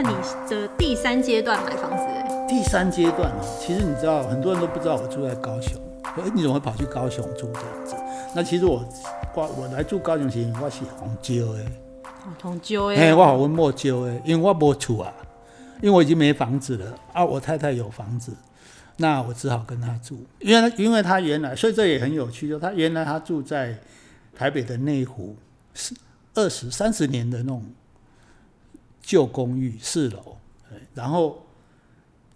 那你的第三阶段买房子？第三阶段哦，其实你知道，很多人都不知道我住在高雄。哎，你怎么会跑去高雄住这样子？那其实我我我来住高雄时，我是红椒的。哦，红椒哎。哎，我好温莫椒哎，因为我没厝啊，因为我已经没房子了啊，我太太有房子，那我只好跟她住。因为因为她原来，所以这也很有趣，就她原来她住在台北的内湖，是二十三十年的那种旧公寓四楼，然后。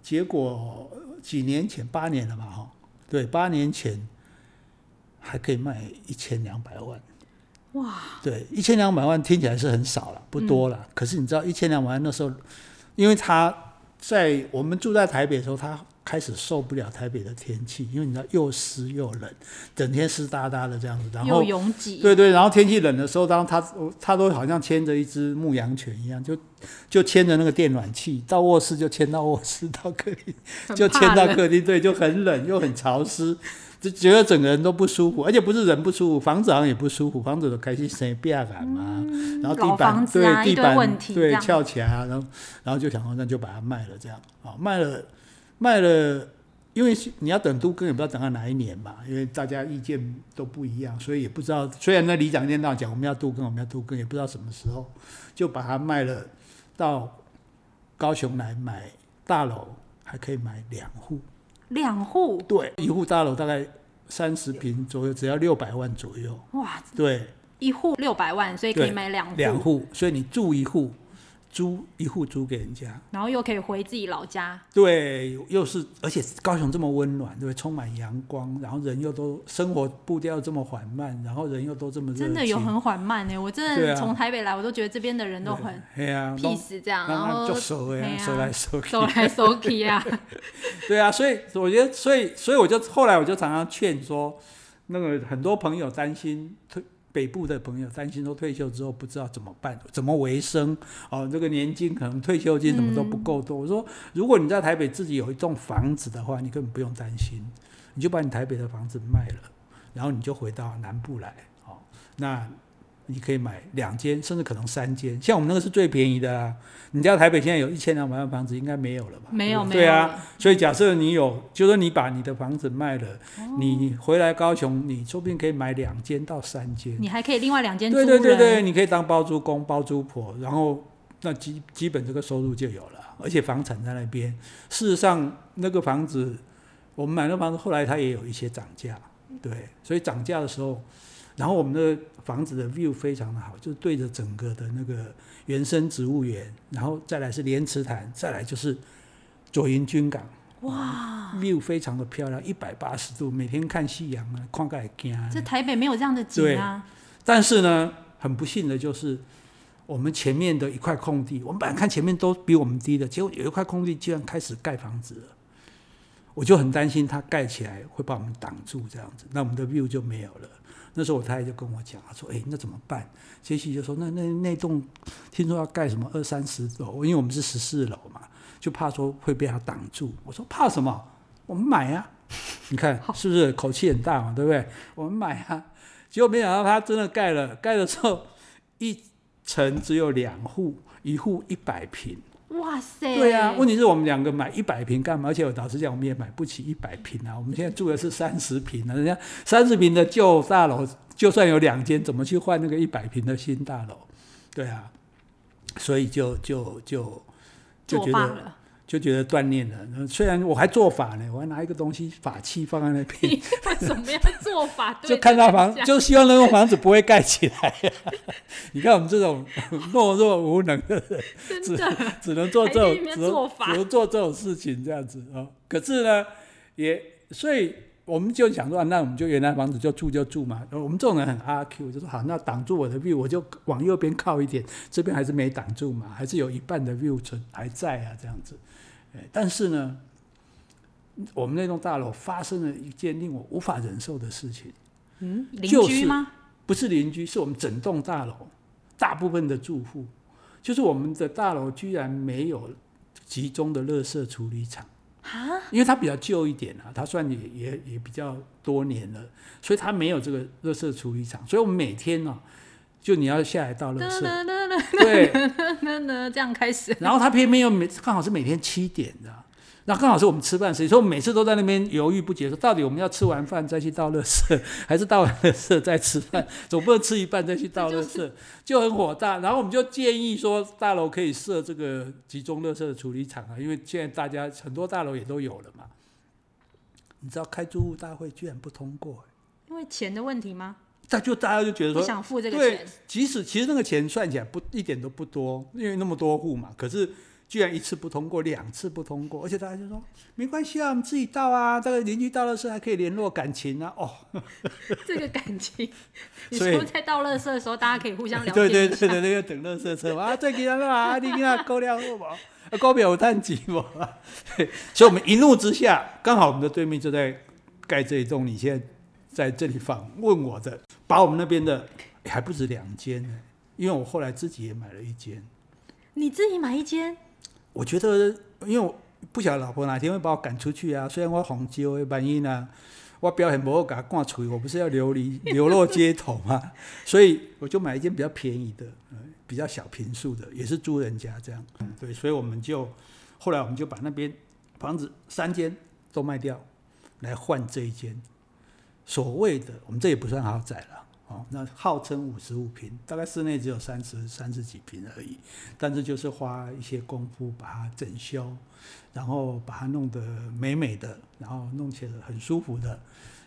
结果几年前，八年了嘛，哈，对，八年前还可以卖一千两百万，哇，对，一千两百万听起来是很少了，不多了。嗯、可是你知道，一千两百万那时候，因为他在我们住在台北的时候，他。开始受不了台北的天气，因为你知道又湿又冷，整天湿哒哒的这样子，然后拥挤，对对，然后天气冷的时候，当他他都好像牵着一只牧羊犬一样，就就牵着那个电暖气到卧室，就牵到卧室，到客厅就牵到客厅，对，就很冷又很潮湿，就觉得整个人都不舒服，而且不是人不舒服，房子好像也不舒服，房子都开始生变感嘛，然后地板、啊、对地板对翘起来啊，然后然后就想说那就把它卖了，这样。啊卖了。卖了，因为你要等都更，也不知道等到哪一年嘛，因为大家意见都不一样，所以也不知道。虽然那里长一天到晚讲我们要都更，我们要都更，也不知道什么时候就把它卖了，到高雄来买大楼，还可以买两户。两户？对，一户大楼大概三十平左右，只要六百万左右。哇！对，一户六百万，所以可以买两户。两户，所以你住一户。租一户租给人家，然后又可以回自己老家。对，又是而且高雄这么温暖，对不对？充满阳光，然后人又都生活步调这么缓慢，然后人又都这么。真的有很缓慢呢，我真的从台北来，我都觉得这边的人都很 peace 这样，然后就熟呀，熟来熟去，熟来熟去啊。对啊，所以我觉得，所以所以我就后来我就常常劝说，那个很多朋友担心退。北部的朋友担心说退休之后不知道怎么办，怎么维生？哦，这个年金可能退休金什么都不够多。嗯、我说，如果你在台北自己有一栋房子的话，你根本不用担心，你就把你台北的房子卖了，然后你就回到南部来。哦，那。你可以买两间，甚至可能三间。像我们那个是最便宜的啊！你知道台北现在有一千两百万房子，应该没有了吧？没有，没有。对啊，所以假设你有，就是说你把你的房子卖了，哦、你回来高雄，你说不定可以买两间到三间。你还可以另外两间租。对对对对，你可以当包租公、包租婆，然后那基基本这个收入就有了，而且房产在那边。事实上，那个房子我们买那房子，后来它也有一些涨价，对，所以涨价的时候。然后我们的房子的 view 非常的好，就是对着整个的那个原生植物园，然后再来是莲池潭，再来就是左营军港，哇，view 非常的漂亮，一百八十度，每天看夕阳啊，看个惊。这台北没有这样的景啊。但是呢，很不幸的就是我们前面的一块空地，我们本来看前面都比我们低的，结果有一块空地居然开始盖房子了，我就很担心它盖起来会把我们挡住这样子，那我们的 view 就没有了。那时候我太太就跟我讲，她说：“哎、欸，那怎么办？”杰西就说：“那那那栋听说要盖什么二三十楼，因为我们是十四楼嘛，就怕说会被它挡住。”我说：“怕什么？我们买啊！你看是不是口气很大嘛？对不对？我们买啊！结果没想到他真的盖了，盖了之后一层只有两户，一户一百坪。”哇塞！对啊，问题是我们两个买一百平干嘛？而且我老实讲，我们也买不起一百平啊。我们现在住的是三十平啊，人家三十平的旧大楼，就算有两间，怎么去换那个一百平的新大楼？对啊，所以就就就就觉得。就觉得锻炼了，虽然我还做法呢，我还拿一个东西法器放在那边。为什么要做法？就看到房，就希望那个房子不会盖起来。你看我们这种懦弱无能的人，只只能做这种，只能只能做这种事情这样子啊。可是呢，也所以我们就想说，那我们就原来房子就住就住嘛。我们这种人很阿 Q，就说好，那挡住我的 view，我就往右边靠一点，这边还是没挡住嘛，还是有一半的 view 存还在啊，这样子。但是呢，我们那栋大楼发生了一件令我无法忍受的事情。嗯，邻居吗？就是，不是邻居，是我们整栋大楼大部分的住户，就是我们的大楼居然没有集中的垃圾处理厂。啊？因为它比较旧一点啊，它算也也也比较多年了，所以它没有这个垃圾处理厂。所以我们每天呢，啊，就你要下来倒垃圾，对，这样开始。然后他偏偏又每刚好是每天七点的，那刚好是我们吃饭时间，所以我们每次都在那边犹豫不决，说到底我们要吃完饭再去倒垃圾，还是倒完垃圾再吃饭？总不能吃一半再去倒垃圾，就很火大。然后我们就建议说，大楼可以设这个集中垃圾的处理厂啊，因为现在大家很多大楼也都有了嘛。你知道开租户大会居然不通过，因为钱的问题吗？他就大家就觉得说想付这个钱，对，即使其实那个钱算起来不一点都不多，因为那么多户嘛。可是居然一次不通过，两次不通过，而且大家就说没关系啊，我们自己倒啊，这个邻居倒垃圾还可以联络感情啊。哦，这个感情，你说在倒垃圾的时候，大家可以互相聊对对对对，那个等垃圾车啊，最近啊啊，你给他够亮好不好？高表有碳几不？所以我们一怒之下，刚好我们的对面就在盖这一栋，你现在。在这里访问我的，把我们那边的还不止两间呢，因为我后来自己也买了一间。你自己买一间？我觉得，因为我不晓得老婆哪天会把我赶出去啊。虽然我红椒的原因啊，我表现不好，给他挂出去，我不是要流离 流落街头嘛，所以我就买一间比较便宜的，比较小平数的，也是租人家这样。对，所以我们就后来我们就把那边房子三间都卖掉，来换这一间。所谓的我们这也不算豪宅了，哦，那号称五十五平，大概室内只有三十三十几平而已，但是就是花一些功夫把它整修，然后把它弄得美美的，然后弄起来很舒服的，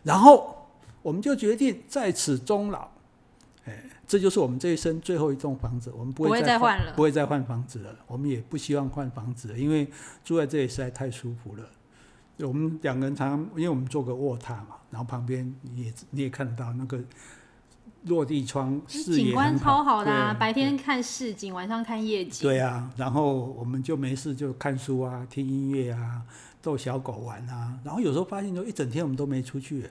然后我们就决定在此终老，哎，这就是我们这一生最后一栋房子，我们不会再换了，不会再换房子了，我们也不希望换房子了，因为住在这里实在太舒服了。我们两个人常常，因为我们做个卧榻嘛，然后旁边你也你也看得到那个落地窗，视野景观超好的啊，白天看市景，晚上看夜景。对啊，然后我们就没事就看书啊，听音乐啊，逗小狗玩啊，然后有时候发现说一整天我们都没出去，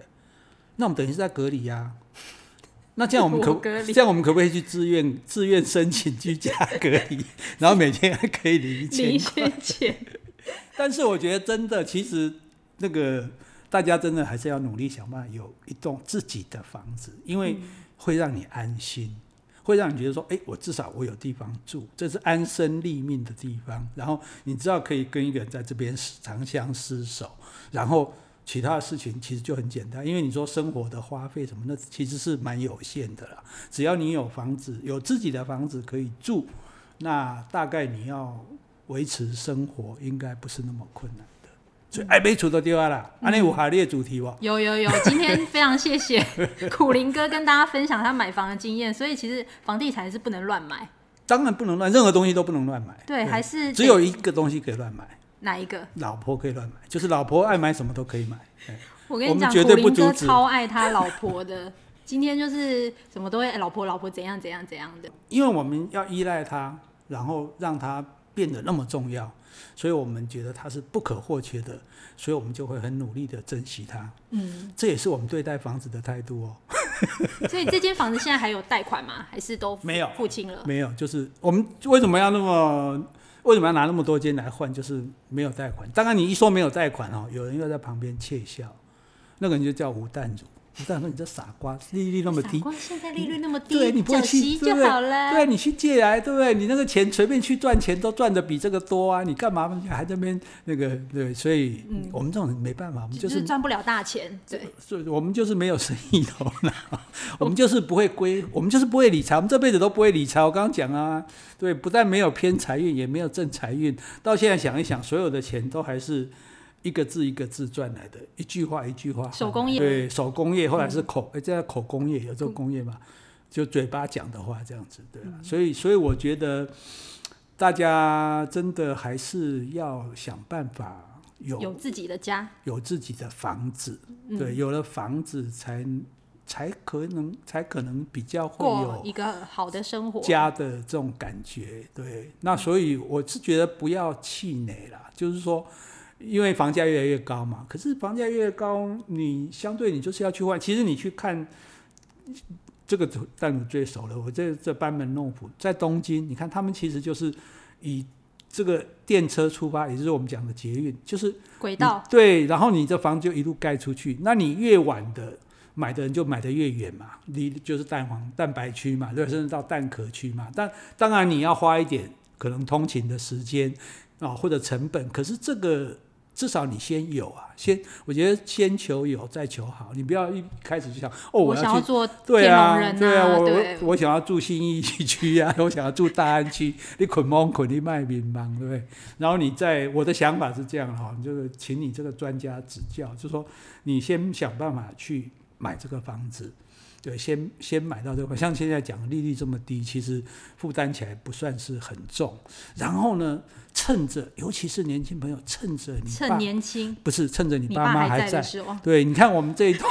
那我们等于是在隔离啊。那这样我们可这样我们可不可以去自愿自愿申请居家隔离，然后每天还可以领一千块？但是我觉得真的，其实那个大家真的还是要努力想办法有一栋自己的房子，因为会让你安心，会让你觉得说，哎，我至少我有地方住，这是安身立命的地方。然后你知道可以跟一个人在这边长相厮守，然后其他的事情其实就很简单，因为你说生活的花费什么，那其实是蛮有限的啦。只要你有房子，有自己的房子可以住，那大概你要。维持生活应该不是那么困难的，所以爱买厝都丢啊啦。安尼有下列主题哇？有有有，今天非常谢谢苦林哥跟大家分享他买房的经验。所以其实房地产是不能乱买，当然不能乱，任何东西都不能乱买。对，还是只有一个东西可以乱买。哪一个？老婆可以乱买，就是老婆爱买什么都可以买。我跟你讲，苦林哥超爱他老婆的。今天就是什么都会，老婆老婆怎样怎样怎样的。因为我们要依赖他，然后让他。变得那么重要，所以我们觉得它是不可或缺的，所以我们就会很努力的珍惜它。嗯，这也是我们对待房子的态度哦。所以这间房子现在还有贷款吗？还是都没有付清了？没有，就是我们为什么要那么为什么要拿那么多间来换？就是没有贷款。当然，你一说没有贷款哦，有人又在旁边窃笑，那个人就叫吴淡如。你这样说，你这傻瓜，利率那么低，现在利率那么低，对，你不会去就好了，对，你去借来，对不对？你那个钱随便去赚钱都赚的比这个多啊！你干嘛还在那边那个？对，所以我们这种人没办法，我们就是赚不了大钱，对，所以我们就是没有生意头脑，我们就是不会归，我们就是不会理财，我们这辈子都不会理财。我刚刚讲啊，对，不但没有偏财运，也没有正财运，到现在想一想，所有的钱都还是。一个字一个字赚来的，一句话一句话。手工业对手工业，后来是口，哎、叫口工业，有这个工业嘛？就嘴巴讲的话这样子，对、嗯、所以，所以我觉得大家真的还是要想办法有有自己的家，有自己的房子。嗯、对，有了房子才才可能才可能比较会有一个好的生活家的这种感觉。对，那所以我是觉得不要气馁啦，就是说。因为房价越来越高嘛，可是房价越高，你相对你就是要去换。其实你去看这个淡如最熟了，我这这班门弄斧，在东京，你看他们其实就是以这个电车出发，也就是我们讲的捷运，就是轨道。对，然后你这房子就一路盖出去，那你越晚的买的人就买的越远嘛，离就是蛋黄蛋白区嘛，对，甚至到蛋壳区嘛。但当然你要花一点可能通勤的时间啊，或者成本，可是这个。至少你先有啊，先我觉得先求有再求好，你不要一开始就想哦，我要想要做对啊，啊对啊，我我我想要住新义区啊，我想要住大安区，你捆蒙捆你卖民帮，对不对？然后你在我的想法是这样哈，就是请你这个专家指教，就是说你先想办法去买这个房子。对，先先买到这块，像现在讲利率这么低，其实负担起来不算是很重。然后呢，趁着尤其是年轻朋友，趁着你趁年轻，不是趁着你爸妈还在，对，你看我们这一栋，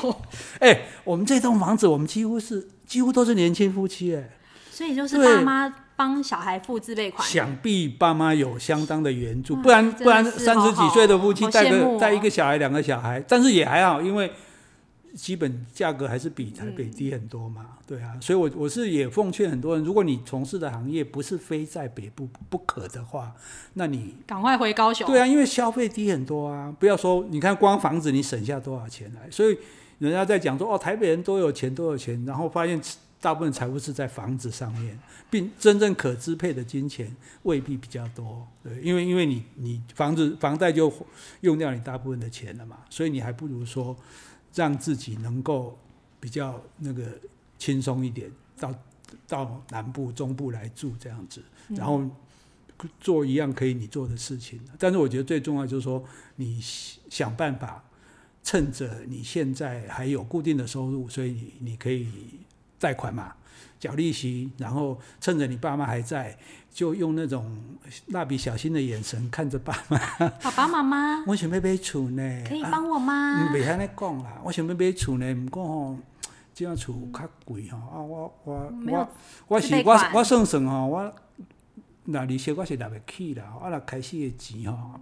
哎，我们这栋房子，我们几乎是几乎都是年轻夫妻，哎，所以就是爸妈帮小孩付自备款，想必爸妈有相当的援助，不然不然三十几岁的夫妻带个带一个小孩两个小孩，但是也还好，因为。基本价格还是比台北低很多嘛，嗯、对啊，所以我我是也奉劝很多人，如果你从事的行业不是非在北部不可的话，那你赶快回高雄。对啊，因为消费低很多啊，不要说你看光房子你省下多少钱来，所以人家在讲说哦，台北人多有钱多有钱，然后发现大部分财富是在房子上面，并真正可支配的金钱未必比较多，对，因为因为你你房子房贷就用掉你大部分的钱了嘛，所以你还不如说。让自己能够比较那个轻松一点，到到南部、中部来住这样子，然后做一样可以你做的事情。但是我觉得最重要就是说，你想办法趁着你现在还有固定的收入，所以你你可以贷款嘛。缴利息，然后趁着你爸妈还在，就用那种蜡笔小新的眼神看着爸妈。爸爸妈妈，我想要买厝呢，可以帮我吗？唔袂安尼讲啦，我想要买厝呢，毋过吼，这样厝较贵吼。啊，我我我我是我我算算吼，我那利息我是拿不起啦，啊那开始的钱吼。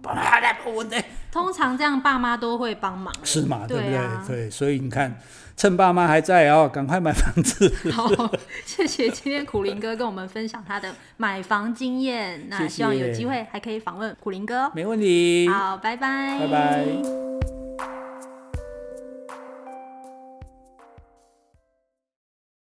通常这样，爸妈都会帮忙。是嘛？对不对？对，所以你看。趁爸妈还在哦，赶快买房子。好，谢谢今天苦林哥跟我们分享他的买房经验。那希望有机会还可以访问苦林哥。没问题。好，拜拜。拜拜。